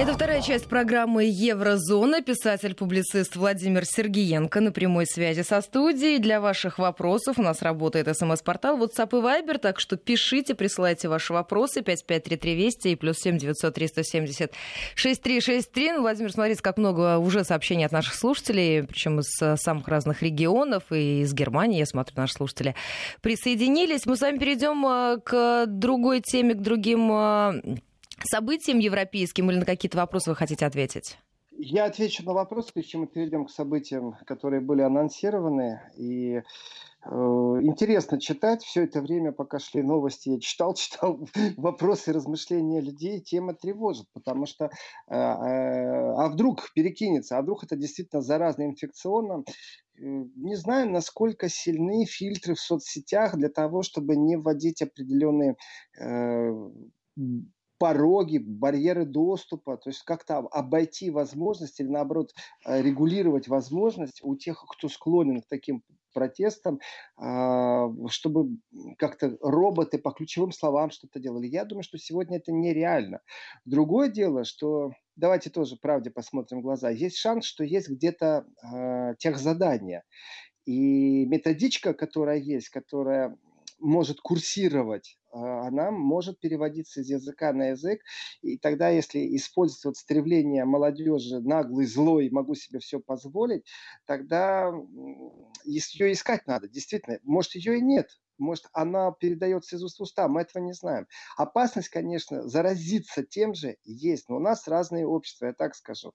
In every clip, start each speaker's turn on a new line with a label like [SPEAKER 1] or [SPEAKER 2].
[SPEAKER 1] Это вторая часть программы «Еврозона». Писатель-публицист Владимир Сергиенко на прямой связи со студией. Для ваших вопросов у нас работает смс-портал WhatsApp и Viber, так что пишите, присылайте ваши вопросы 553320 и плюс 7 900 370 6363. Ну, Владимир, смотрите, как много уже сообщений от наших слушателей, причем из э, самых разных регионов и из Германии, я смотрю, наши слушатели присоединились. Мы с вами перейдем э, к другой теме, к другим э, событиям европейским или на какие-то вопросы вы хотите ответить?
[SPEAKER 2] Я отвечу на вопрос, прежде чем мы перейдем к событиям, которые были анонсированы. И э, интересно читать все это время, пока шли новости. Я читал, читал вопросы, размышления людей. Тема тревожит, потому что э, э, а вдруг перекинется, а вдруг это действительно заразно инфекционно. Э, не знаю, насколько сильны фильтры в соцсетях для того, чтобы не вводить определенные э, пороги, барьеры доступа, то есть как-то обойти возможность или наоборот э, регулировать возможность у тех, кто склонен к таким протестам, а, чтобы как-то роботы по ключевым словам что-то делали. Я думаю, что сегодня это нереально. Другое дело, что давайте тоже правде посмотрим в глаза. Есть шанс, что есть где-то э, техзадания. И методичка, которая есть, которая может курсировать, а, она может переводиться из языка на язык. И тогда, если использовать стремление молодежи наглый, злой, могу себе все позволить, тогда ее искать надо. Действительно, может, ее и нет. Может, она передается из уст в уста, мы этого не знаем. Опасность, конечно, заразиться тем же есть, но у нас разные общества, я так скажу.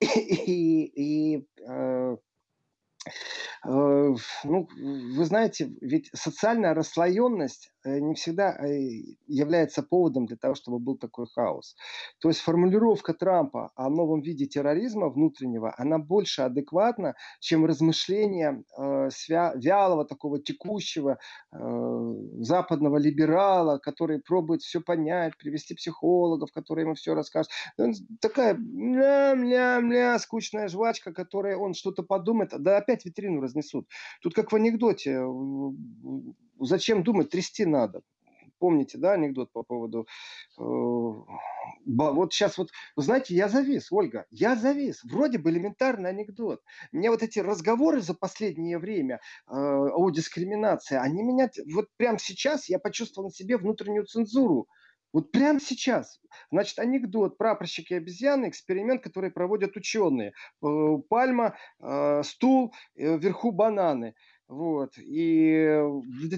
[SPEAKER 2] И, и, и Э, ну, вы знаете, ведь социальная расслоенность Э, не всегда э, является поводом для того, чтобы был такой хаос. То есть формулировка Трампа о новом виде терроризма внутреннего, она больше адекватна, чем размышления э, свя- вялого, такого текущего э, западного либерала, который пробует все понять, привести психологов, которые ему все расскажут. Он такая мля-мля-мля, скучная жвачка, которая он что-то подумает, да опять витрину разнесут. Тут как в анекдоте, зачем думать, трясти надо. Помните, да, анекдот по поводу... Э, вот сейчас вот, знаете, я завис, Ольга, я завис. Вроде бы элементарный анекдот. Мне вот эти разговоры за последнее время э, о дискриминации, они меня... Вот прямо сейчас я почувствовал на себе внутреннюю цензуру. Вот прямо сейчас. Значит, анекдот «Прапорщики обезьяны» – эксперимент, который проводят ученые. Э, пальма, э, стул, э, вверху бананы – вот. И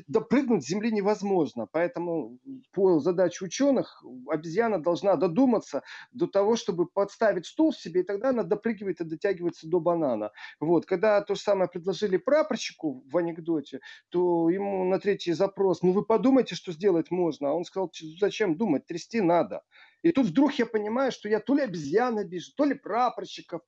[SPEAKER 2] допрыгнуть с земли невозможно. Поэтому по задаче ученых обезьяна должна додуматься до того, чтобы подставить стул себе, и тогда она допрыгивает и дотягивается до банана. Вот. Когда то же самое предложили прапорщику в анекдоте, то ему на третий запрос, ну вы подумайте, что сделать можно. А он сказал, зачем думать, трясти надо. И тут вдруг я понимаю, что я то ли обезьян обижу, то ли прапорщиков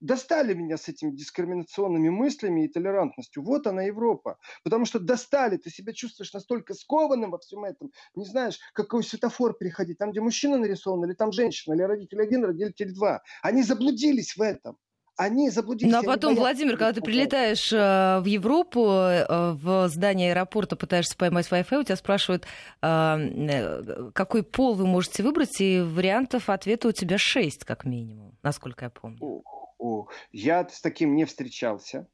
[SPEAKER 2] достали меня с этими дискриминационными мыслями и толерантностью. Вот она Европа. Потому что достали, ты себя чувствуешь настолько скованным во всем этом, не знаешь, какой светофор переходить, там, где мужчина нарисован, или там женщина, или родитель один, родитель два. Они заблудились в этом они заблудились.
[SPEAKER 1] Ну а потом, Владимир, когда ты прилетаешь э, в Европу, э, в здание аэропорта, пытаешься поймать Wi-Fi, у тебя спрашивают, э, какой пол вы можете выбрать, и вариантов ответа у тебя шесть, как минимум, насколько я помню.
[SPEAKER 2] О, я с таким не встречался,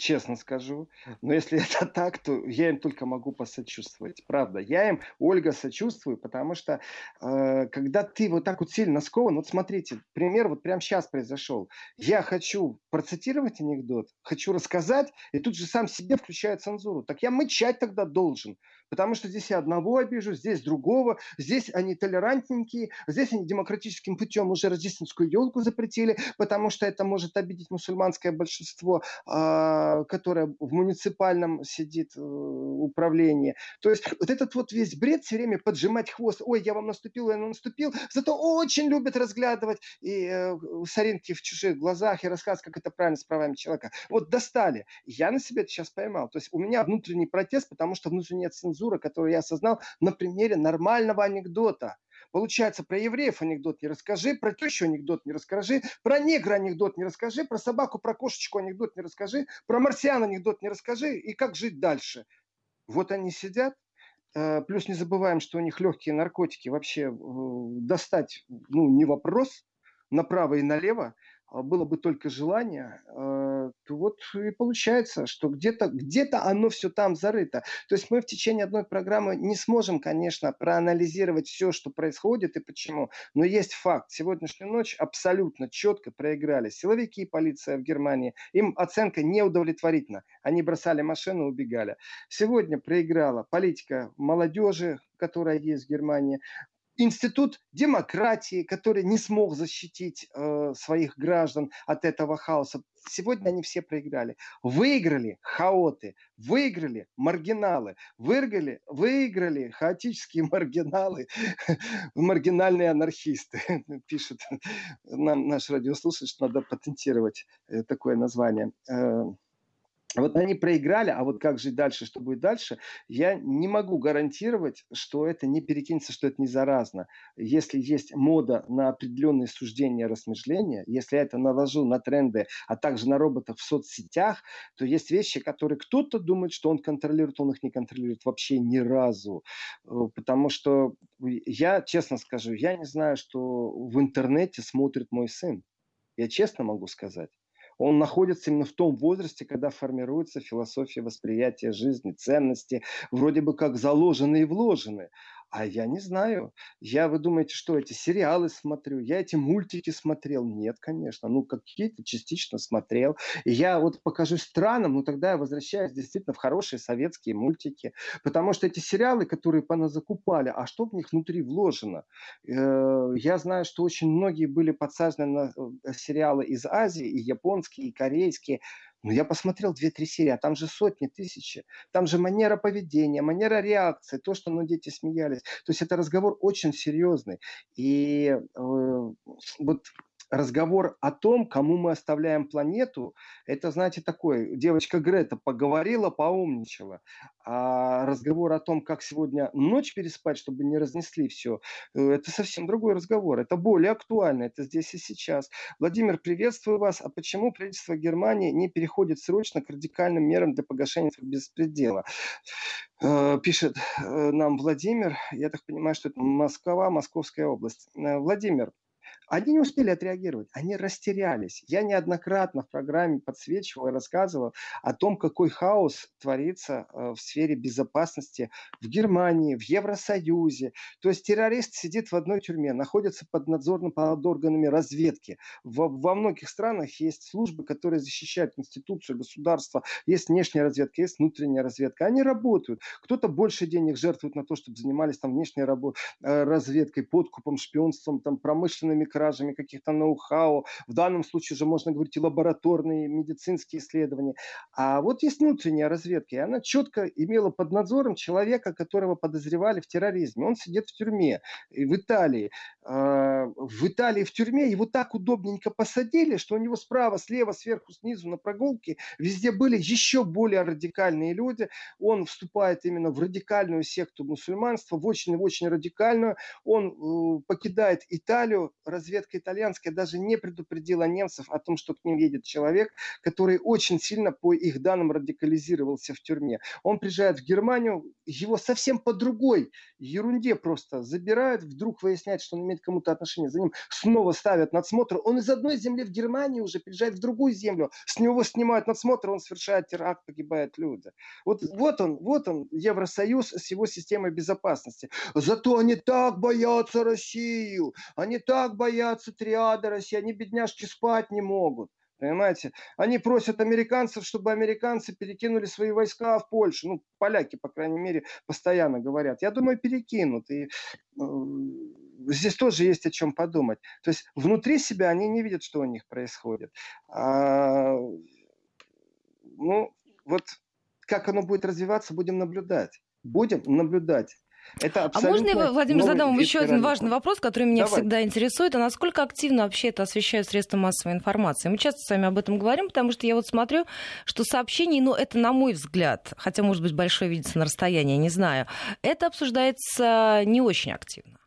[SPEAKER 2] честно скажу. Но если это так, то я им только могу посочувствовать. Правда, я им, Ольга, сочувствую, потому что э, когда ты вот так вот сильно скован, вот смотрите, пример вот прямо сейчас произошел. Я хочу процитировать анекдот, хочу рассказать, и тут же сам себе включаю цензуру. Так я мычать тогда должен потому что здесь я одного обижу, здесь другого, здесь они толерантненькие, здесь они демократическим путем уже рождественскую елку запретили, потому что это может обидеть мусульманское большинство, а, которое в муниципальном сидит э, управлении. То есть вот этот вот весь бред все время поджимать хвост. Ой, я вам наступил, я вам наступил. Зато очень любят разглядывать и э, соринки в чужих глазах и рассказывать, как это правильно с правами человека. Вот достали. Я на себе это сейчас поймал. То есть у меня внутренний протест, потому что внутренняя цензура цензура, которую я осознал на примере нормального анекдота. Получается, про евреев анекдот не расскажи, про тещу анекдот не расскажи, про негра анекдот не расскажи, про собаку, про кошечку анекдот не расскажи, про марсиан анекдот не расскажи, и как жить дальше. Вот они сидят, Э, плюс не забываем, что у них легкие наркотики вообще достать ну, не вопрос направо и налево. А было бы только желание, э, то вот и получается, что где-то где оно все там зарыто. То есть мы в течение одной программы не сможем, конечно, проанализировать все, что происходит и почему. Но есть факт. Сегодняшнюю ночь абсолютно четко проиграли силовики и полиция в Германии. Им оценка неудовлетворительна. Они бросали машину, убегали. Сегодня проиграла политика молодежи, которая есть в Германии институт демократии, который не смог защитить э, своих граждан от этого хаоса. Сегодня они все проиграли. Выиграли хаоты, выиграли маргиналы, выиграли, выиграли хаотические маргиналы, маргинальные анархисты, пишет нам наш радиослушатель, что надо патентировать э, такое название. Вот они проиграли, а вот как жить дальше, что будет дальше, я не могу гарантировать, что это не перекинется, что это не заразно. Если есть мода на определенные суждения, размышления, если я это наложу на тренды, а также на роботов в соцсетях, то есть вещи, которые кто-то думает, что он контролирует, он их не контролирует вообще ни разу. Э, потому что я, честно скажу, я не знаю, что в интернете смотрит мой сын. Я честно могу сказать он находится именно в том возрасте, когда формируется философия восприятия жизни, ценности, вроде бы как заложенные и вложенные. А я не знаю. Я, вы думаете, что эти сериалы смотрю? Я эти мультики смотрел? Нет, конечно. Ну, какие-то частично смотрел. Я вот покажу странам, но тогда я возвращаюсь действительно в хорошие советские мультики. Потому что эти сериалы, которые закупали, а что в них внутри вложено? Э, я знаю, что очень многие были подсажены на э, сериалы из Азии, и японские, и корейские. Ну, я посмотрел две-три серии, а там же сотни, тысячи. Там же манера поведения, манера реакции, то, что ну, дети смеялись. То есть это разговор очень серьезный. И э, вот разговор о том, кому мы оставляем планету, это, знаете, такой, девочка Грета поговорила, поумничала, а разговор о том, как сегодня ночь переспать, чтобы не разнесли все, э, это совсем другой разговор, это более актуально, это здесь и сейчас. Владимир, приветствую вас. А почему правительство Германии не переходит срочно к радикальным мерам для погашения беспредела? Э, пишет э, нам Владимир, я так понимаю, что это Москва, Московская область. Владимир, они не успели отреагировать, они растерялись. Я неоднократно в программе подсвечивал и рассказывал о том, какой хаос творится э, в сфере безопасности в Германии, в Евросоюзе. То есть террорист сидит в одной тюрьме, находится под надзором под органами разведки. Во, во многих странах есть службы, которые защищают институцию государства. Есть внешняя разведка, есть внутренняя разведка. Они работают. Кто-то больше денег жертвует на то, чтобы занимались там внешней рабо- э, разведкой, подкупом, шпионством, там, промышленными кражами каких-то ноу-хау. В данном случае уже можно говорить и лабораторные, медицинские исследования. А вот есть внутренняя разведка, и она четко имела под надзором человека, которого подозревали в терроризме. Он сидит в тюрьме в Италии. А, в Италии в тюрьме его так удобненько посадили, что у него справа, слева, сверху, снизу на прогулке везде были еще более радикальные люди. Он вступает именно в радикальную секту мусульманства, в очень-очень радикальную. Он э, покидает Италию, разведка итальянская даже не предупредила немцев о том, что к ним едет человек, который очень сильно, по их данным, радикализировался в тюрьме. Он приезжает в Германию, его совсем по другой ерунде просто забирают, вдруг выясняют, что он имеет кому-то отношение, за ним снова ставят надсмотр. Он из одной земли в Германии уже приезжает в другую землю, с него снимают надсмотр, он совершает теракт, погибают люди. Вот, вот он, вот он, Евросоюз с его системой безопасности. Зато они так боятся Россию, они так боятся триады России, они, бедняжки, спать не могут. Понимаете? Они просят американцев, чтобы американцы перекинули свои войска в Польшу. Ну, поляки, по крайней мере, постоянно говорят. Я думаю, перекинут. И э, здесь тоже есть о чем подумать. То есть внутри себя они не видят, что у них происходит. А, ну, вот как оно будет развиваться, будем наблюдать. Будем наблюдать.
[SPEAKER 1] Это а можно я, Владимир, задам вам еще один важный вопрос, который меня Давай. всегда интересует. А насколько активно вообще это освещают средства массовой информации? Мы часто с вами об этом говорим, потому что я вот смотрю, что сообщений, ну, это на мой взгляд, хотя, может быть, большое видится на расстоянии, не знаю, это обсуждается не очень активно.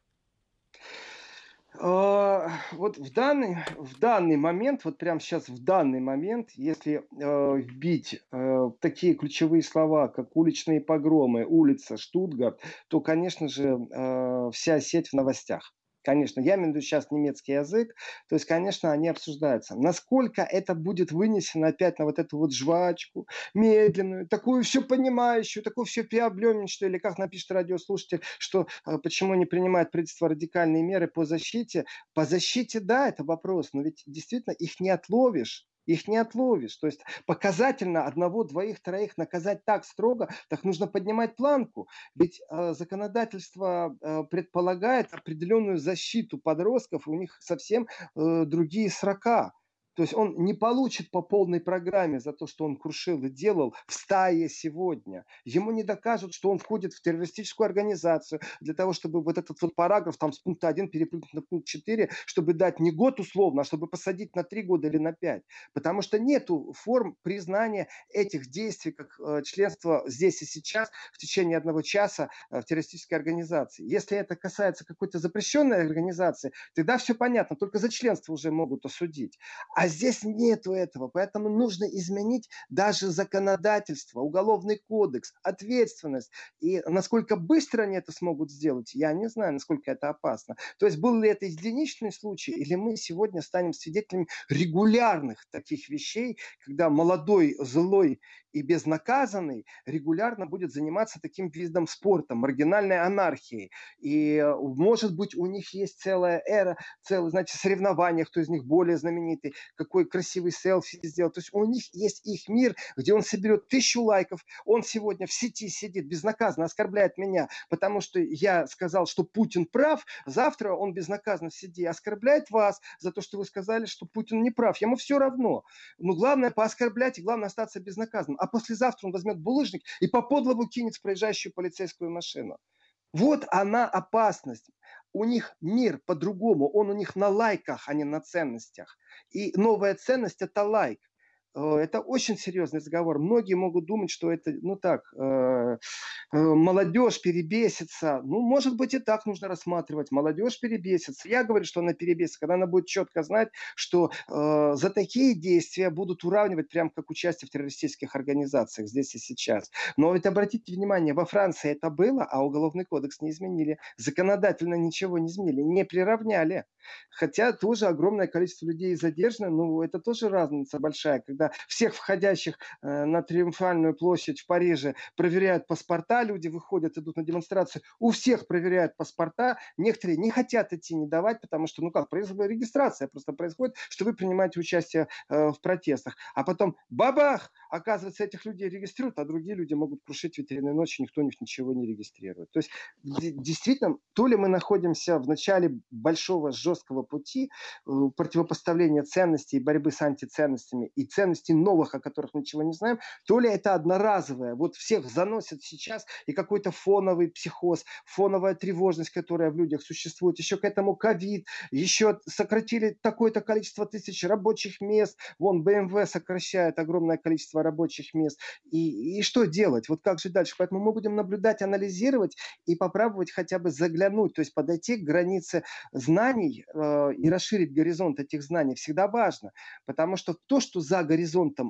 [SPEAKER 2] А, вот в данный, в данный момент, вот прямо сейчас в данный момент, если э, вбить э, такие ключевые слова, как уличные погромы, улица, Штутгарт, то, конечно же, э, вся сеть в новостях. Конечно, я имею в виду сейчас немецкий язык, то есть, конечно, они обсуждаются. Насколько это будет вынесено опять на вот эту вот жвачку, медленную, такую все понимающую, такую все преобленничную, или как напишет радиослушатель, что э, почему не принимает правительство радикальные меры по защите. По защите, да, это вопрос, но ведь действительно их не отловишь их не отловишь. То есть показательно одного, двоих, троих наказать так строго, так нужно поднимать планку. Ведь э, законодательство э, предполагает определенную защиту подростков, у них совсем э, другие срока. То есть он не получит по полной программе за то, что он крушил и делал в стае сегодня. Ему не докажут, что он входит в террористическую организацию для того, чтобы вот этот вот параграф там с пункта 1 перепрыгнуть на пункт 4, чтобы дать не год условно, а чтобы посадить на 3 года или на 5. Потому что нету форм признания этих действий как э, членство здесь и сейчас в течение одного часа э, в террористической организации. Если это касается какой-то запрещенной организации, тогда все понятно, только за членство уже могут осудить. А а здесь нету этого, поэтому нужно изменить даже законодательство, уголовный кодекс, ответственность. И насколько быстро они это смогут сделать, я не знаю, насколько это опасно. То есть был ли это единичный случай, или мы сегодня станем свидетелями регулярных таких вещей, когда молодой, злой и безнаказанный регулярно будет заниматься таким видом спорта, маргинальной анархией. И, э, может быть, у них есть целая эра, целое, значит, соревнования, кто из них более знаменитый, какой красивый селфи сделал. То есть у них есть их мир, где он соберет тысячу лайков, он сегодня в сети сидит безнаказанно, оскорбляет меня, потому что я сказал, что Путин прав, завтра он безнаказанно в сети оскорбляет вас за то, что вы сказали, что Путин не прав. Ему все равно. Но главное пооскорблять и главное остаться безнаказанным а послезавтра он возьмет булыжник и по подлову кинет в проезжающую полицейскую машину. Вот она опасность. У них мир по-другому, он у них на лайках, а не на ценностях. И новая ценность – это лайк. Э, это очень серьезный разговор. Многие могут думать, что это, ну так, э, э, молодежь перебесится. Ну, может быть, и так нужно рассматривать. Молодежь перебесится. Я говорю, что она перебесится, когда она будет четко знать, что за такие действия будут уравнивать, прям как участие в террористических организациях здесь и сейчас. Но ведь обратите внимание, во Франции это было, а уголовный кодекс не изменили. Законодательно ничего не изменили, не приравняли. Хотя тоже огромное количество людей задержано, но это тоже разница большая, когда когда всех входящих э, на Триумфальную площадь в Париже проверяют паспорта, люди выходят, идут на демонстрацию, у всех проверяют паспорта, некоторые не хотят идти, не давать, потому что, ну как, регистрация просто происходит, что вы принимаете участие э, в протестах. А потом бабах, оказывается, этих людей регистрируют, а другие люди могут крушить ветряные ночи, никто у них ничего не регистрирует. То есть, действительно, то ли мы находимся в начале большого жесткого пути э, противопоставления ценностей, борьбы с антиценностями и ценностей ценностей новых, о которых ничего не знаем, то ли это одноразовое. Вот всех заносят сейчас и какой-то фоновый психоз, фоновая тревожность, которая в людях существует, еще к этому ковид, еще сократили такое-то количество тысяч рабочих мест, вон БМВ сокращает огромное количество рабочих мест. И, и что делать? Вот как же дальше? Поэтому мы будем наблюдать, анализировать и попробовать хотя бы заглянуть, то есть подойти к границе знаний э, и расширить горизонт этих знаний всегда важно, потому что то, что за горизонтом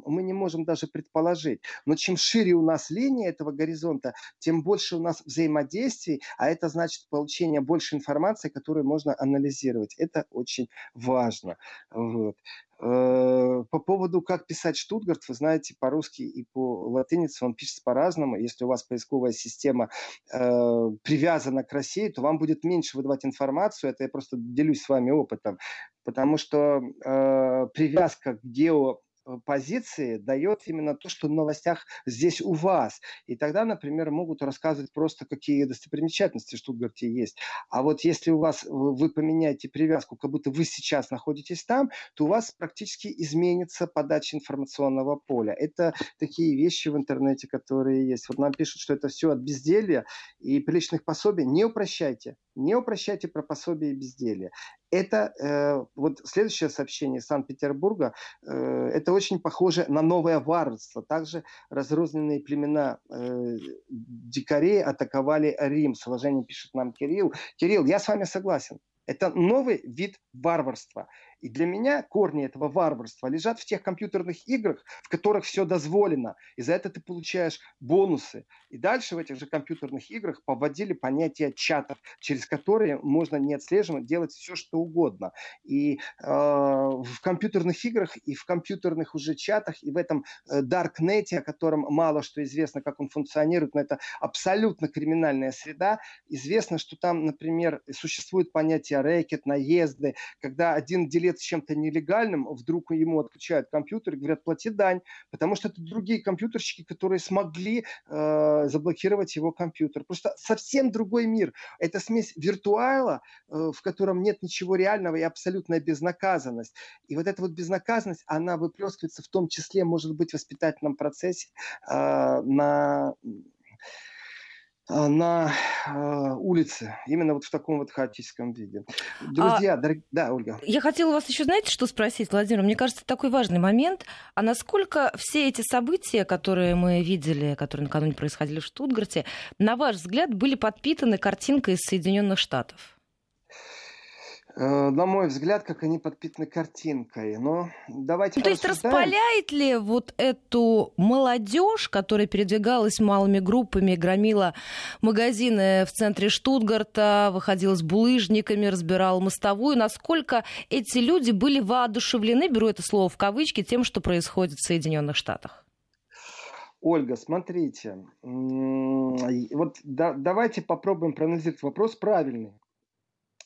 [SPEAKER 2] мы не можем даже предположить. Но чем шире у нас линия этого горизонта, тем больше у нас взаимодействий, а это значит получение больше информации, которую можно анализировать. Это очень важно. Вот. Э, по поводу, как писать Штутгарт, вы знаете, по-русски и по латинице он пишется по-разному. Если у вас поисковая система э, привязана к России, то вам будет меньше выдавать информацию. Это я просто делюсь с вами опытом. Потому что э, привязка к гео позиции дает именно то, что в новостях здесь у вас. И тогда, например, могут рассказывать просто, какие достопримечательности в Штутгарте есть. А вот если у вас вы поменяете привязку, как будто вы сейчас находитесь там, то у вас практически изменится подача информационного поля. Это такие вещи в интернете, которые есть. Вот нам пишут, что это все от безделья и приличных пособий. Не упрощайте. Не упрощайте про пособие и безделье. Это э, вот следующее сообщение из Санкт-Петербурга. Э, это очень похоже на новое варварство. Также разрозненные племена э, дикарей атаковали Рим. С уважением пишет нам Кирилл. Кирилл, я с вами согласен. Это новый вид варварства. И для меня корни этого варварства лежат в тех компьютерных играх, в которых все дозволено. И за это ты получаешь бонусы. И дальше в этих же компьютерных играх поводили понятие чатов, через которые можно не отслеживать, делать все, что угодно. И э, в компьютерных играх, и в компьютерных уже чатах, и в этом э, Даркнете, о котором мало что известно, как он функционирует, но это абсолютно криминальная среда. Известно, что там, например, существует понятие рэкет, наезды, когда один делец с чем-то нелегальным, вдруг ему отключают компьютер и говорят, плати дань, потому что это другие компьютерщики, которые смогли э, заблокировать его компьютер. Просто совсем другой мир. Это смесь виртуала, э, в котором нет ничего реального и абсолютная безнаказанность. И вот эта вот безнаказанность, она выплескивается в том числе, может быть, в воспитательном процессе э, на на э, улице, именно вот в таком вот хаотическом виде. Друзья, а, дорог... да, Ольга.
[SPEAKER 1] Я хотела вас еще, знаете, что спросить, Владимир? Мне кажется, такой важный момент. А насколько все эти события, которые мы видели, которые накануне происходили в Штутгарте, на ваш взгляд, были подпитаны картинкой из Соединенных Штатов?
[SPEAKER 2] Э, на мой взгляд, как они подпитаны картинкой. Но давайте
[SPEAKER 1] ну, То есть распаляет ли вот эту молодежь, которая передвигалась малыми группами, громила магазины в центре Штутгарта, выходила с булыжниками, разбирала мостовую, насколько эти люди были воодушевлены, беру это слово в кавычки, тем, что происходит в Соединенных Штатах?
[SPEAKER 2] Ольга, смотрите, вот да, давайте попробуем проанализировать вопрос правильный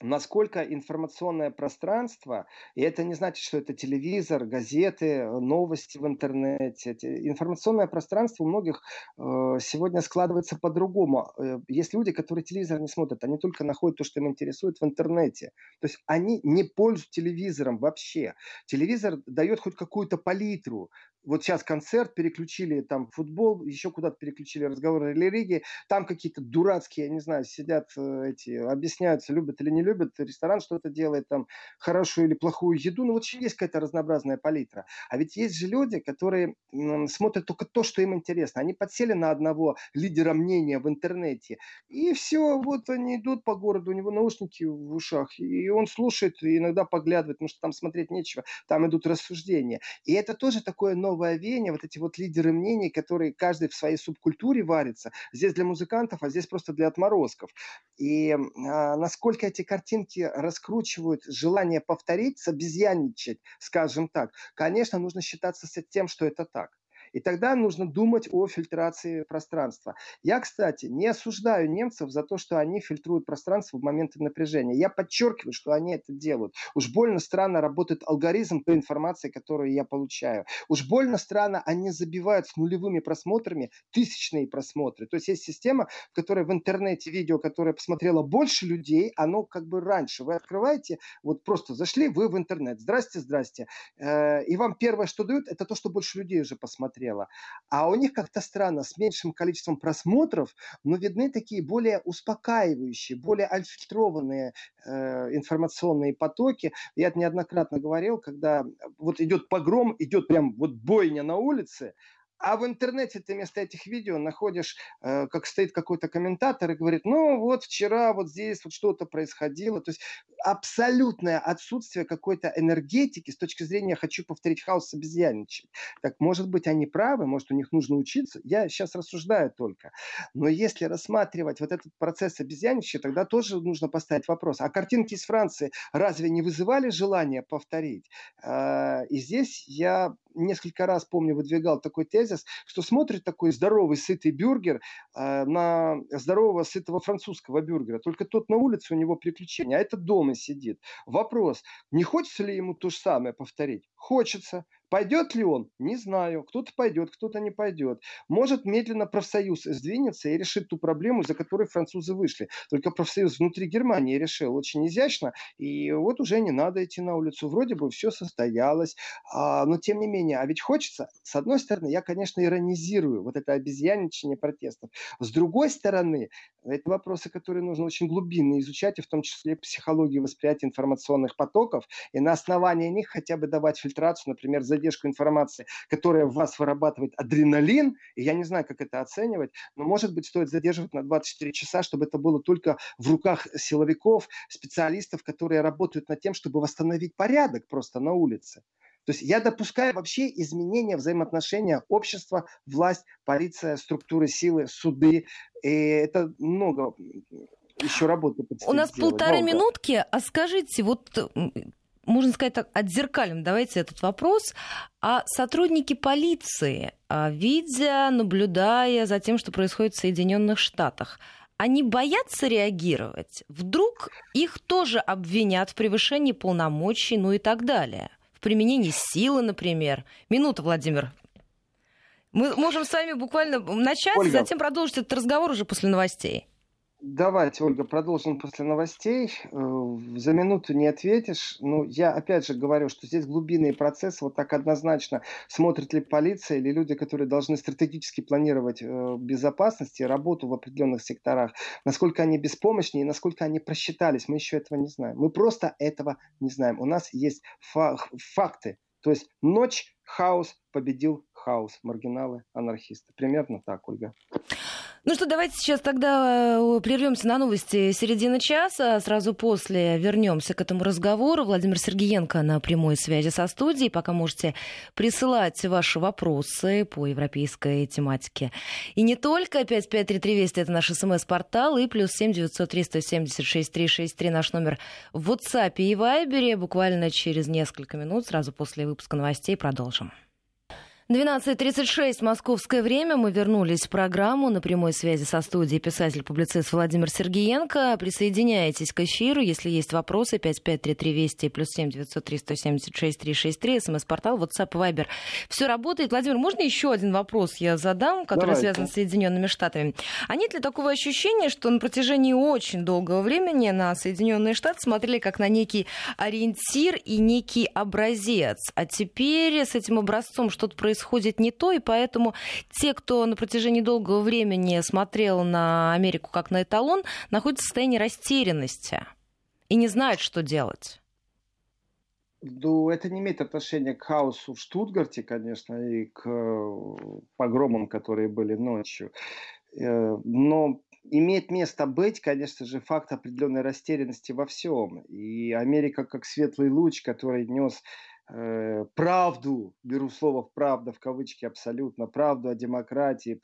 [SPEAKER 2] насколько информационное пространство, и это не значит, что это телевизор, газеты, новости в интернете. Информационное пространство у многих э, сегодня складывается по-другому. Э, есть люди, которые телевизор не смотрят, они только находят то, что им интересует в интернете. То есть они не пользуются телевизором вообще. Телевизор дает хоть какую-то палитру, вот сейчас концерт переключили, там футбол, еще куда-то переключили разговоры о религии, там какие-то дурацкие, я не знаю, сидят э, эти, объясняются, любят или не любят, ресторан что-то делает, там хорошую или плохую еду, ну вот есть какая-то разнообразная палитра. А ведь есть же люди, которые смотрят только то, что им интересно. Они подсели на одного лидера мнения в интернете, и все, вот они идут по городу, у него наушники в ушах, и он слушает, и иногда поглядывает, потому что там смотреть нечего, там идут рассуждения. И это тоже такое новое новое веяние, вот эти вот лидеры мнений, которые каждый в своей субкультуре варится. Здесь для музыкантов, а здесь просто для отморозков. И а, насколько эти картинки раскручивают желание повторить, обезьянничать, скажем так, конечно, нужно считаться с тем, что это так. И тогда нужно думать о фильтрации пространства. Я, кстати, не осуждаю немцев за то, что они фильтруют пространство в моменты напряжения. Я подчеркиваю, что они это делают. Уж больно странно работает алгоритм той информации, которую я получаю. Уж больно странно они забивают с нулевыми просмотрами тысячные просмотры. То есть есть система, в которой в интернете видео, которое посмотрело больше людей, оно как бы раньше. Вы открываете, вот просто зашли вы в интернет. Здрасте, здрасте. Э, и вам первое, что дают, это то, что больше людей уже посмотрели смотрела. А у них как-то странно, с меньшим количеством просмотров, но видны такие более успокаивающие, более альфильтрованные э, информационные потоки. Я это неоднократно говорил, когда вот идет погром, идет прям вот бойня на улице, а в интернете ты вместо этих видео находишь, э, как стоит какой-то комментатор и говорит, ну вот вчера вот здесь вот что-то происходило. То есть абсолютное отсутствие какой-то энергетики с точки зрения «хочу повторить хаос с обезьянничать». Так, может быть, они правы, может, у них нужно учиться. Я сейчас рассуждаю только. Но если рассматривать вот этот процесс обезьянничания, тогда тоже нужно поставить вопрос. А картинки из Франции разве не вызывали желание повторить? Э, и здесь я несколько раз, помню, выдвигал такой тезис, что смотрит такой здоровый, сытый бюргер э, на здорового, сытого французского бюргера. Только тот на улице, у него приключения, а этот дома сидит. Вопрос, не хочется ли ему то же самое повторить? Хочется. Пойдет ли он? Не знаю. Кто-то пойдет, кто-то не пойдет. Может, медленно профсоюз сдвинется и решит ту проблему, за которой французы вышли. Только профсоюз внутри Германии решил очень изящно, и вот уже не надо идти на улицу. Вроде бы все состоялось, а, но тем не менее, а ведь хочется. С одной стороны, я, конечно, иронизирую вот это обезьянничание протестов. С другой стороны, это вопросы, которые нужно очень глубинно изучать, и в том числе психологию восприятия информационных потоков, и на основании них хотя бы давать фильтрацию например, задержку информации, которая в вас вырабатывает адреналин, и я не знаю, как это оценивать, но, может быть, стоит задерживать на 24 часа, чтобы это было только в руках силовиков, специалистов, которые работают над тем, чтобы восстановить порядок просто на улице. То есть я допускаю вообще изменения взаимоотношения общества, власть, полиция, структуры силы, суды. И это много еще работы
[SPEAKER 1] У нас полторы много. минутки, а скажите, вот можно сказать так, отзеркалим, давайте этот вопрос. А сотрудники полиции, а, видя, наблюдая за тем, что происходит в Соединенных Штатах, они боятся реагировать? Вдруг их тоже обвинят в превышении полномочий, ну и так далее? В применении силы, например. Минута, Владимир. Мы можем с вами буквально начать, Ольга. затем продолжить этот разговор уже после новостей.
[SPEAKER 2] Давайте, Ольга, продолжим после новостей. Э, за минуту не ответишь. Ну, я опять же говорю, что здесь глубинные процессы, вот так однозначно, смотрит ли полиция или люди, которые должны стратегически планировать э, безопасность и работу в определенных секторах, насколько они беспомощны и насколько они просчитались, мы еще этого не знаем. Мы просто этого не знаем. У нас есть факты. То есть ночь, хаос, победил хаос, маргиналы, анархисты. Примерно так, Ольга.
[SPEAKER 1] Ну что, давайте сейчас тогда э, прервемся на новости середины часа. Сразу после вернемся к этому разговору. Владимир Сергеенко на прямой связи со студией. Пока можете присылать ваши вопросы по европейской тематике. И не только. 5533 Вести это наш смс-портал. И плюс 7 903 176 363 наш номер в WhatsApp и Viber. Буквально через несколько минут, сразу после выпуска новостей, продолжим. 12.36 московское время. Мы вернулись в программу на прямой связи со студией писатель-публицист Владимир Сергеенко. Присоединяйтесь к эфиру, если есть вопросы. 5533 Вести плюс 7 903 176 363. СМС-портал, WhatsApp, Viber. Все работает. Владимир, можно еще один вопрос я задам, который Давайте. связан с Соединенными Штатами? А нет ли такого ощущения, что на протяжении очень долгого времени на Соединенные Штаты смотрели как на некий ориентир и некий образец, а теперь с этим образцом что-то происходит происходит не то, и поэтому те, кто на протяжении долгого времени смотрел на Америку как на эталон, находятся в состоянии растерянности и не знают, что делать.
[SPEAKER 2] Ну, это не имеет отношения к хаосу в Штутгарте, конечно, и к э, погромам, которые были ночью. Э, но имеет место быть, конечно же, факт определенной растерянности во всем. И Америка как светлый луч, который нес Э, правду, беру слово «правда» в кавычки абсолютно, правду о демократии,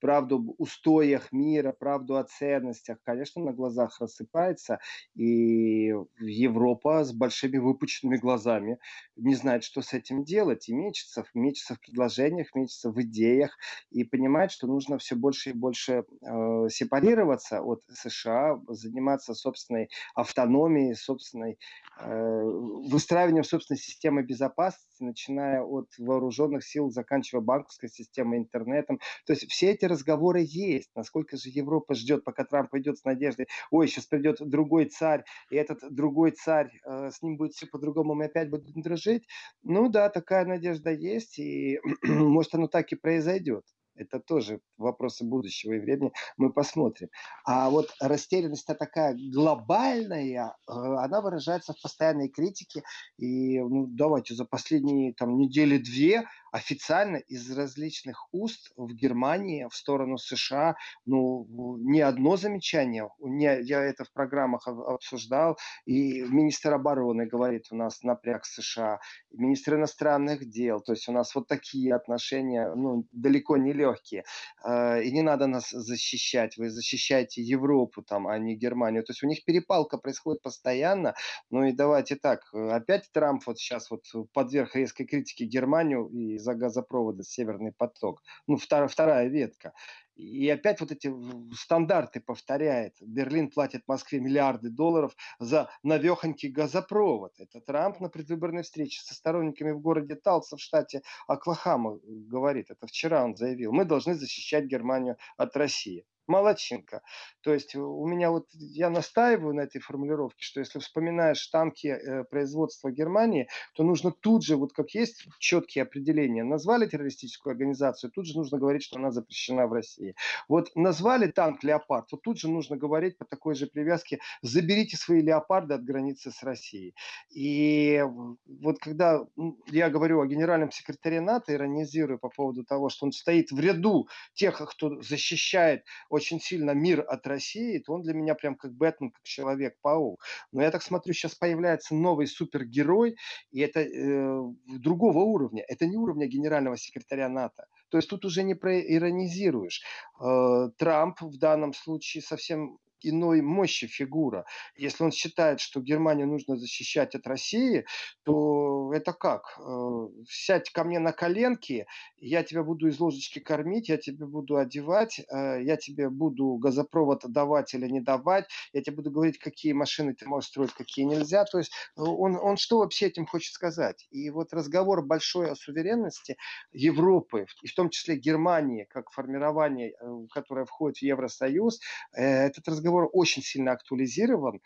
[SPEAKER 2] правду об устоях мира, правду о ценностях, конечно, на глазах рассыпается, и Европа с большими выпученными глазами не знает, что с этим делать, и мечется, мечется в предложениях, мечется в идеях, и понимает, что нужно все больше и больше э, сепарироваться от США, заниматься собственной автономией, собственной, э, выстраиванием собственной системы системой безопасности, начиная от вооруженных сил, заканчивая банковской системой, интернетом. То есть все эти разговоры есть. Насколько же Европа ждет, пока Трамп пойдет с надеждой, ой, сейчас придет другой царь, и этот другой царь, э, с ним будет все по-другому, мы опять будем дружить. Ну да, такая надежда есть, и может оно так и произойдет. Это тоже вопросы будущего и времени. Мы посмотрим. А вот растерянность такая глобальная, э, она выражается в постоянной критике. И ну, давайте за последние там, недели-две официально из различных уст в Германии в сторону США, ну, не одно замечание, не, я это в программах обсуждал, и министр обороны говорит, у нас напряг США, министр иностранных дел, то есть у нас вот такие отношения, ну, далеко не легкие. А, и не надо нас защищать, вы защищаете Европу там, а не Германию. То есть у них перепалка происходит постоянно. Ну и давайте так, опять Трамп вот сейчас вот подверг резкой критике Германию и из-за газопровода «Северный поток». Ну, вторая, вторая ветка. И опять вот эти стандарты повторяет. Берлин платит Москве миллиарды долларов за навехонький газопровод. Это Трамп на предвыборной встрече со сторонниками в городе Талса в штате Оклахома говорит. Это вчера он заявил. Мы должны защищать Германию от России молодчинка. То есть у меня вот, я настаиваю на этой формулировке, что если вспоминаешь танки э, производства Германии, то нужно тут же, вот как есть четкие определения, назвали террористическую организацию, тут же нужно говорить, что она запрещена в России. Вот назвали танк «Леопард», вот тут же нужно говорить по такой же привязке, заберите свои «Леопарды» от границы с Россией. И вот когда я говорю о генеральном секретаре НАТО, иронизирую по поводу того, что он стоит в ряду тех, кто защищает очень сильно мир от России, то он для меня прям как Бэтмен, как Человек-паук. Но я так смотрю, сейчас появляется новый супергерой, и это э, другого уровня. Это не уровня генерального секретаря НАТО. То есть тут уже не проиронизируешь. Э, Трамп в данном случае совсем иной мощи фигура. Если он считает, что Германию нужно защищать от России, то это как? Э, сядь ко мне на коленки, я тебя буду из ложечки кормить, я тебя буду одевать, э, я тебе буду газопровод давать или не давать, я тебе буду говорить, какие машины ты можешь строить, какие нельзя. То есть э, он, он что вообще этим хочет сказать? И вот разговор большой о суверенности Европы, и в том числе Германии, как формирование, которое входит в Евросоюз, этот разговор разговор очень сильно актуализирован.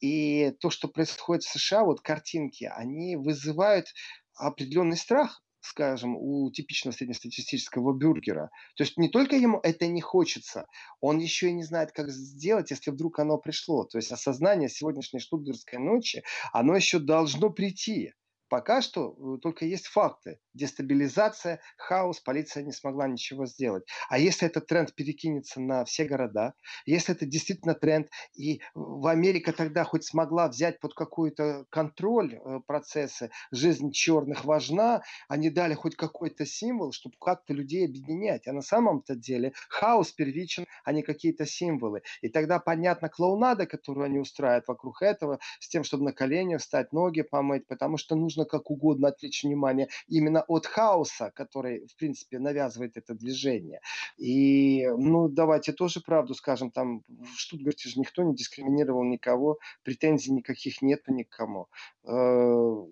[SPEAKER 2] И то, что происходит в США, вот картинки, они вызывают определенный страх, скажем, у типичного среднестатистического бюргера. То есть не только ему это не хочется, он еще и не знает, как сделать, если вдруг оно пришло. То есть осознание сегодняшней штутгарской ночи, оно еще должно прийти. Пока что э, только есть факты. Дестабилизация, хаос, полиция не смогла ничего сделать. А если этот тренд перекинется на все города, если это действительно тренд, и в Америка тогда хоть смогла взять под какой-то контроль э, процессы, жизнь черных важна, они дали хоть какой-то символ, чтобы как-то людей объединять. А на самом-то деле хаос первичен, а не какие-то символы. И тогда понятно клоунада, которую они устраивают вокруг этого, с тем, чтобы на колени встать, ноги помыть, потому что нужно как угодно отвлечь внимание именно от хаоса, который, в принципе, навязывает это движение. И, ну, давайте тоже правду скажем, там в Штутгарте же никто не дискриминировал никого, претензий никаких нет никому э,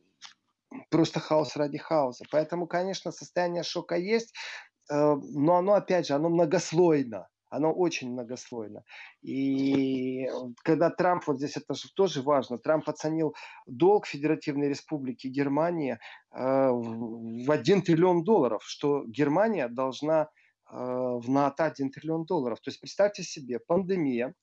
[SPEAKER 2] просто хаос ради хаоса. Поэтому, конечно, состояние шока есть, э, но оно, опять же, оно многослойно оно очень многослойно. И когда Трамп, вот здесь это же тоже важно, Трамп оценил долг Федеративной Республики Германии э, в 1 триллион долларов, что Германия должна э, в НАТО 1 триллион долларов. То есть представьте себе, пандемия,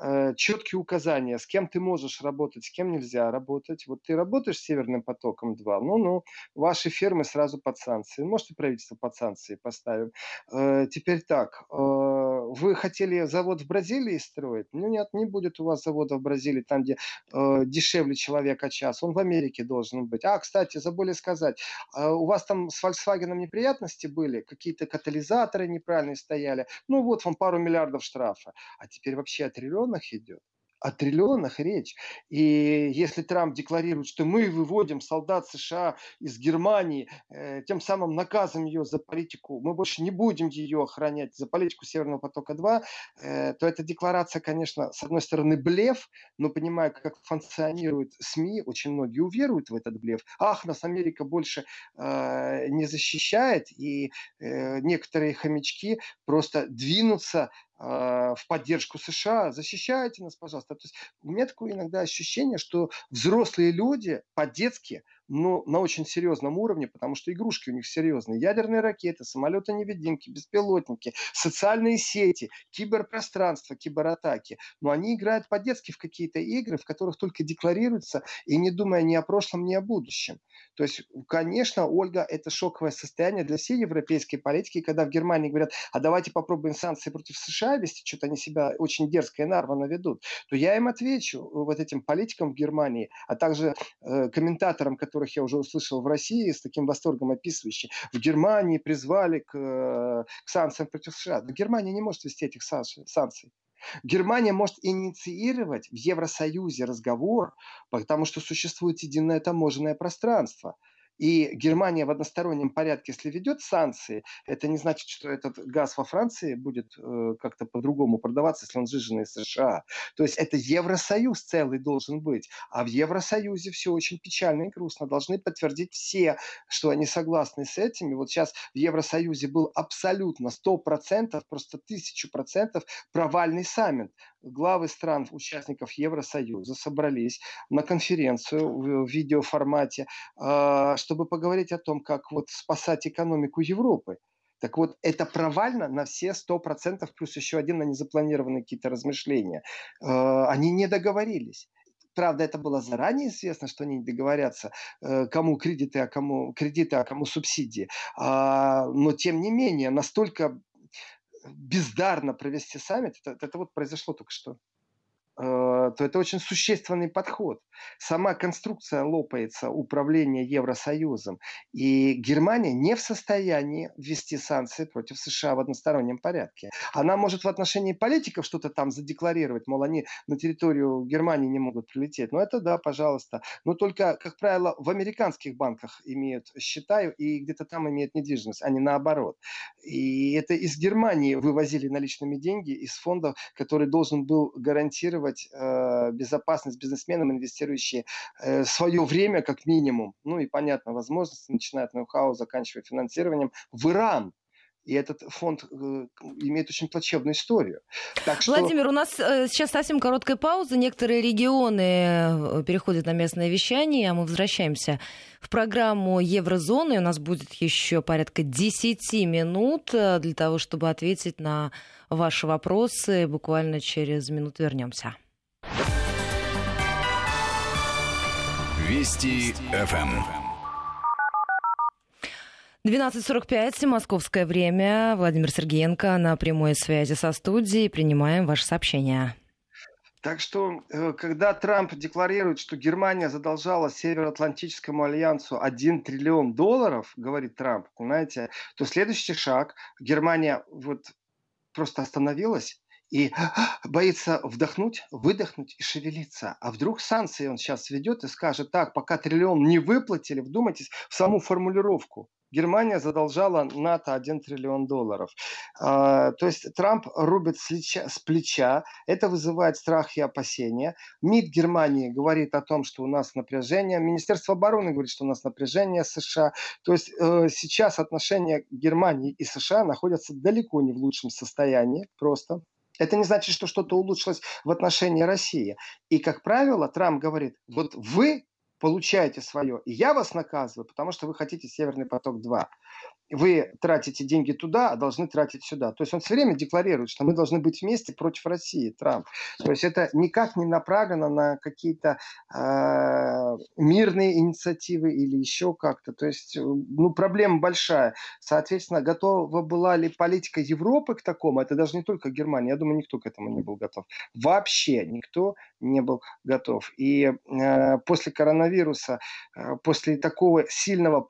[SPEAKER 2] Э, четкие указания, с кем ты можешь работать, с кем нельзя работать. Вот ты работаешь с Северным потоком 2, ну-ну, ваши фермы сразу под санкции. Может, и правительство под санкции поставим. Э, теперь так, э, вы хотели завод в Бразилии строить? Ну нет, не будет у вас завода в Бразилии, там, где дешевле человека час. Он в Америке должен быть. А, кстати, забыли сказать, у вас там с Volkswagen неприятности были? Какие-то катализаторы неправильные стояли? Ну вот вам пару миллиардов штрафа. А теперь вообще триллион триллионах идет о триллионах речь. И если Трамп декларирует, что мы выводим солдат США из Германии, э, тем самым наказываем ее за политику, мы больше не будем ее охранять за политику Северного потока-2, э, то эта декларация, конечно, с одной стороны блеф, но понимая, как функционируют СМИ, очень многие уверуют в этот блеф. Ах, нас Америка больше э, не защищает, и э, некоторые хомячки просто двинутся в поддержку США, защищайте нас, пожалуйста. То есть у меня такое иногда ощущение, что взрослые люди по-детски но на очень серьезном уровне, потому что игрушки у них серьезные. Ядерные ракеты, самолеты-невидимки, беспилотники, социальные сети, киберпространство, кибератаки. Но они играют по-детски в какие-то игры, в которых только декларируются и не думая ни о прошлом, ни о будущем. То есть, конечно, Ольга, это шоковое состояние для всей европейской политики, когда в Германии говорят, а давайте попробуем санкции против США вести, что-то они себя очень дерзко и нарвано ведут, то я им отвечу, вот этим политикам в Германии, а также э, комментаторам, которые которых я уже услышал в России, с таким восторгом описывающие, в Германии призвали к, э, к санкциям против США. Но Германия не может вести этих санкций. Германия может инициировать в Евросоюзе разговор, потому что существует единое таможенное пространство – и Германия в одностороннем порядке, если ведет санкции, это не значит, что этот газ во Франции будет э, как-то по-другому продаваться, если он сжиженный из США. То есть это Евросоюз целый должен быть. А в Евросоюзе все очень печально и грустно. Должны подтвердить все, что они согласны с этим. И вот сейчас в Евросоюзе был абсолютно 100%, просто тысячу процентов провальный саммит главы стран, участников Евросоюза, собрались на конференцию в видеоформате, а, чтобы поговорить о том, как вот спасать экономику Европы. Так вот, это провально на все сто процентов плюс еще один на незапланированные какие-то размышления. А, они не договорились правда, это было заранее известно, что они договорятся, э, кому кредиты, а кому кредиты, а кому субсидии. А, но тем не менее, настолько бездарно провести саммит, это, это вот произошло только что. Э, то это очень существенный подход. Сама конструкция лопается управления Евросоюзом. И Германия не в состоянии ввести санкции против США в одностороннем порядке. Она может в отношении политиков что-то там задекларировать, мол, они на территорию Германии не могут прилететь. Но это да, пожалуйста. Но только, как правило, в американских банках имеют счета и где-то там имеют недвижимость, а не наоборот. И это из Германии вывозили наличными деньги из фонда, который должен был гарантировать гарантировать э, безопасность бизнесменам, инвестирующие э, свое время как минимум, ну и, понятно, возможности, начиная от ноу-хау, заканчивая финансированием, в Иран. И этот фонд э, имеет очень плачевную историю.
[SPEAKER 1] Так что... Владимир, у нас э, сейчас совсем короткая пауза. Некоторые регионы э, переходят на местное вещание, а мы возвращаемся в программу Еврозоны. У нас будет еще порядка 10 минут для того, чтобы ответить на ваши вопросы. Буквально через минуту вернемся.
[SPEAKER 3] Вести ФМ.
[SPEAKER 1] 12.45, московское время. Владимир Сергеенко на прямой связи со студией. Принимаем ваши сообщения.
[SPEAKER 2] Так что, э, когда Трамп декларирует, что Германия задолжала Североатлантическому альянсу 1 триллион долларов, говорит Трамп, понимаете, то следующий шаг, Германия вот просто остановилась и боится вдохнуть, выдохнуть и шевелиться. А вдруг санкции он сейчас ведет и скажет, так, пока триллион не выплатили, вдумайтесь в саму формулировку. Германия задолжала НАТО 1 триллион долларов. А, то есть Трамп рубит с плеча. Это вызывает страх и опасения. МИД Германии говорит о том, что у нас напряжение. Министерство обороны говорит, что у нас напряжение США. То есть э, сейчас отношения Германии и США находятся далеко не в лучшем состоянии. Просто. Это не значит, что что-то улучшилось в отношении России. И, как правило, Трамп говорит, вот вы получаете свое, и я вас наказываю, потому что вы хотите Северный поток-2 вы тратите деньги туда, а должны тратить сюда. То есть он все время декларирует, что мы должны быть вместе против России, Трамп. То есть это никак не направлено на какие-то э, мирные инициативы или еще как-то. То есть ну, проблема большая. Соответственно, готова была ли политика Европы к такому? Это даже не только Германия. Я думаю, никто к этому не был готов. Вообще никто не был готов. И э, после коронавируса, э, после такого сильного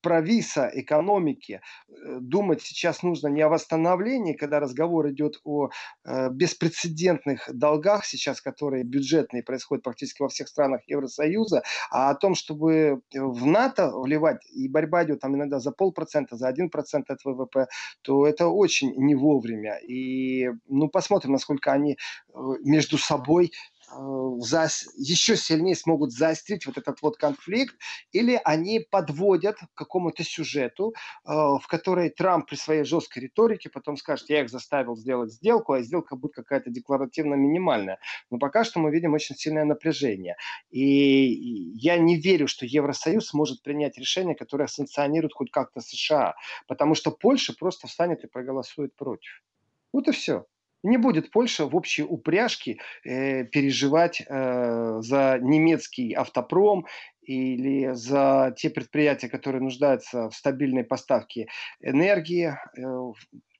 [SPEAKER 2] провиса экономики. Э, думать сейчас нужно не о восстановлении, когда разговор идет о э, беспрецедентных долгах сейчас, которые бюджетные происходят практически во всех странах Евросоюза, а о том, чтобы в НАТО вливать, и борьба идет там иногда за полпроцента, за один процент от ВВП, то это очень не вовремя. И ну, посмотрим, насколько они между собой Э, за, еще сильнее смогут заострить вот этот вот конфликт, или они подводят к какому-то сюжету, э, в который Трамп при своей жесткой риторике потом скажет, я их заставил сделать сделку, а сделка будет какая-то декларативно минимальная. Но пока что мы видим очень сильное напряжение. И я не верю, что Евросоюз сможет принять решение, которое санкционирует хоть как-то США, потому что Польша просто встанет и проголосует против. Вот и все. Не будет Польша в общей упряжке э, переживать э, за немецкий автопром или за те предприятия, которые нуждаются в стабильной поставке энергии, э,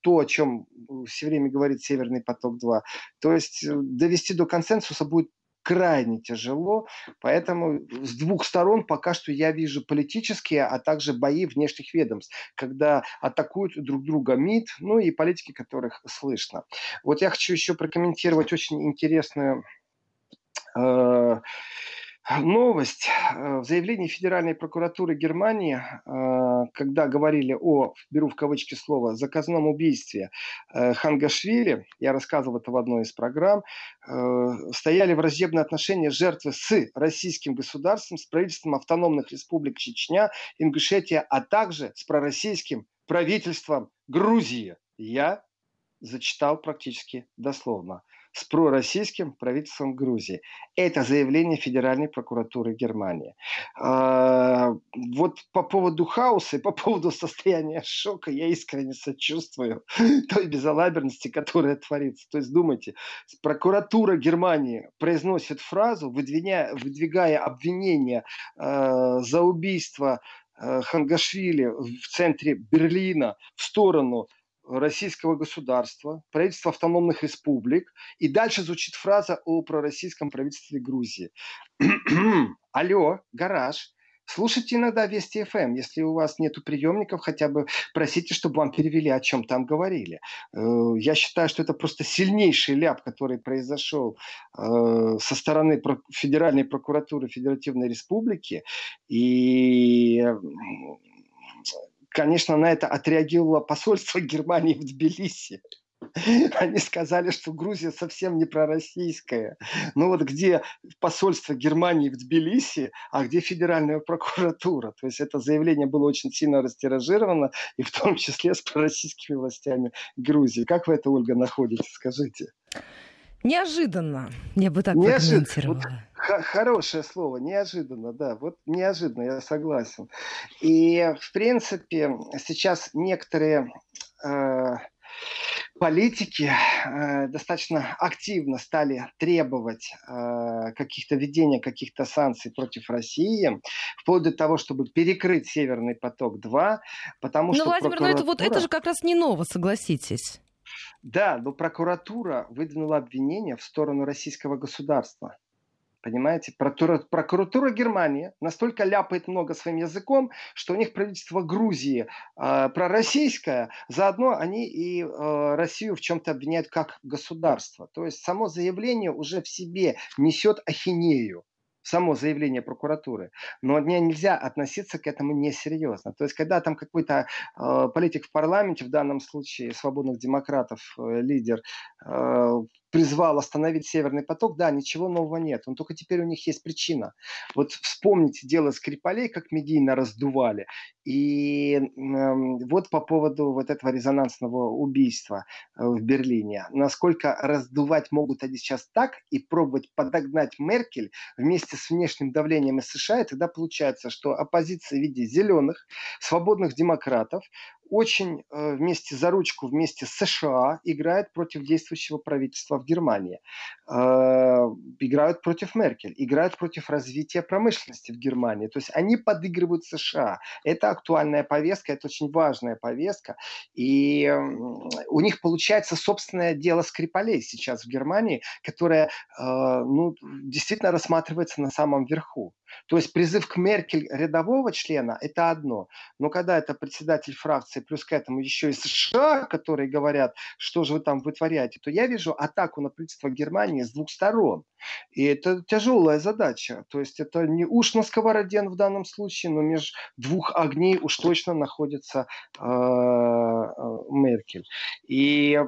[SPEAKER 2] то, о чем все время говорит Северный поток-2. То есть э, довести до консенсуса будет крайне тяжело. Поэтому с двух сторон пока что я вижу политические, а также бои внешних ведомств, когда атакуют друг друга МИД, ну и политики, которых слышно. Вот я хочу еще прокомментировать очень интересную э, новость. Э, в заявлении Федеральной прокуратуры Германии, э, когда говорили о, беру в кавычки слово, заказном убийстве э, Хангашвили, я рассказывал это в одной из программ, стояли враждебные отношения жертвы с российским государством, с правительством автономных республик Чечня, Ингушетия, а также с пророссийским правительством Грузии. Я зачитал практически дословно с пророссийским правительством Грузии. Это заявление Федеральной прокуратуры Германии. А, вот по поводу хаоса и по поводу состояния шока я искренне сочувствую той безалаберности, которая творится. То есть думайте, прокуратура Германии произносит фразу, выдвигая, выдвигая обвинение э, за убийство э, Хангашвили в центре Берлина в сторону российского государства, правительства автономных республик, и дальше звучит фраза о пророссийском правительстве Грузии. Алло, гараж, Слушайте иногда Вести ФМ. Эм. Если у вас нет приемников, хотя бы просите, чтобы вам перевели, о чем там говорили. Э, я считаю, что это просто сильнейший ляп, который произошел э, со стороны Федеральной прокуратуры Федеративной Республики. И конечно, на это отреагировало посольство Германии в Тбилиси. Они сказали, что Грузия совсем не пророссийская. Ну вот где посольство Германии в Тбилиси, а где федеральная прокуратура? То есть это заявление было очень сильно растиражировано, и в том числе с пророссийскими властями Грузии. Как вы это, Ольга, находите? Скажите.
[SPEAKER 1] Неожиданно, я бы так Неожид... Вот,
[SPEAKER 2] хорошее слово, неожиданно, да, вот неожиданно, я согласен. И, в принципе, сейчас некоторые э, политики э, достаточно активно стали требовать э, каких-то введения каких-то санкций против России, вплоть до того, чтобы перекрыть Северный поток-2, потому
[SPEAKER 1] но,
[SPEAKER 2] что
[SPEAKER 1] Владимир, прокуратура... но это вот это же как раз не ново, согласитесь.
[SPEAKER 2] Да, но прокуратура выдвинула обвинение в сторону российского государства. Понимаете, прокуратура, Германии настолько ляпает много своим языком, что у них правительство Грузии э, пророссийское, заодно они и э, Россию в чем-то обвиняют как государство. То есть само заявление уже в себе несет ахинею само заявление прокуратуры. Но не, нельзя относиться к этому несерьезно. То есть, когда там какой-то э, политик в парламенте, в данном случае свободных демократов, э, лидер, э, призвал остановить Северный поток, да, ничего нового нет. Но только теперь у них есть причина. Вот вспомните дело Скрипалей, как медийно раздували. И э, вот по поводу вот этого резонансного убийства э, в Берлине. Насколько раздувать могут они сейчас так и пробовать подогнать Меркель вместе с внешним давлением из США, и тогда получается, что оппозиция в виде зеленых, свободных демократов очень э, вместе за ручку, вместе с США играет против действующего правительства в Германии. Э, играют против Меркель, играют против развития промышленности в Германии. То есть они подыгрывают США. Это актуальная повестка, это очень важная повестка. И у них получается собственное дело Скрипалей сейчас в Германии, которое э, ну, действительно рассматривается на самом верху. То есть призыв к Меркель рядового члена – это одно. Но когда это председатель фракции, плюс к этому еще и США, которые говорят, что же вы там вытворяете, то я вижу атаку на правительство Германии с двух сторон. И это тяжелая задача. То есть это не уж на сковороде в данном случае, но между двух огней уж точно находится э, Меркель. И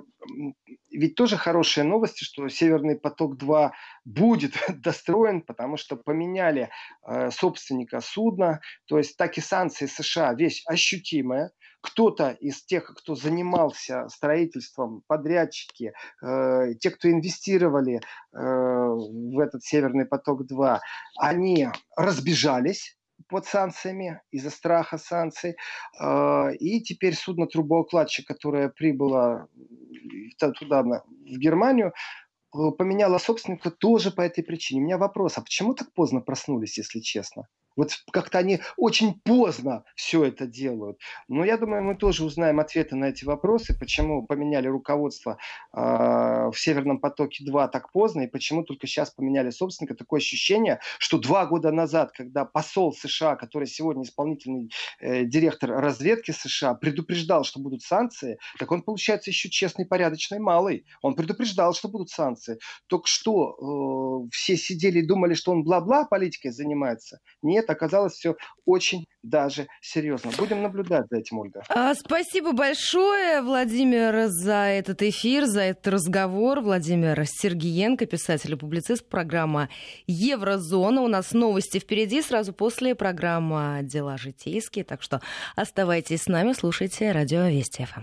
[SPEAKER 2] ведь тоже хорошие новости, что Северный поток-2 будет достроен, потому что поменяли э, собственника судна. То есть так и санкции США вещь ощутимая. Кто-то из тех, кто занимался строительством, подрядчики, э, те, кто инвестировали э, в этот Северный поток-2, они разбежались под санкциями, из-за страха санкций. Э, и теперь судно трубоукладчик, которое прибыло туда, в Германию, э, поменяла собственника тоже по этой причине. У меня вопрос, а почему так поздно проснулись, если честно? Вот как-то они очень поздно все это делают. Но я думаю, мы тоже узнаем ответы на эти вопросы, почему поменяли руководство э, в Северном потоке-2 так поздно, и почему только сейчас поменяли собственника. Такое ощущение, что два года назад, когда посол США, который сегодня исполнительный э, директор разведки США, предупреждал, что будут санкции, так он, получается, еще честный, порядочный малый. Он предупреждал, что будут санкции. Только что э, все сидели и думали, что он бла-бла политикой занимается. Нет, оказалось все очень даже серьезно. Будем наблюдать за этим, Ольга.
[SPEAKER 1] А, спасибо большое, Владимир, за этот эфир, за этот разговор. Владимир Сергиенко, писатель и публицист, программа «Еврозона». У нас новости впереди, сразу после программы «Дела житейские». Так что оставайтесь с нами, слушайте радио Вести ФМ.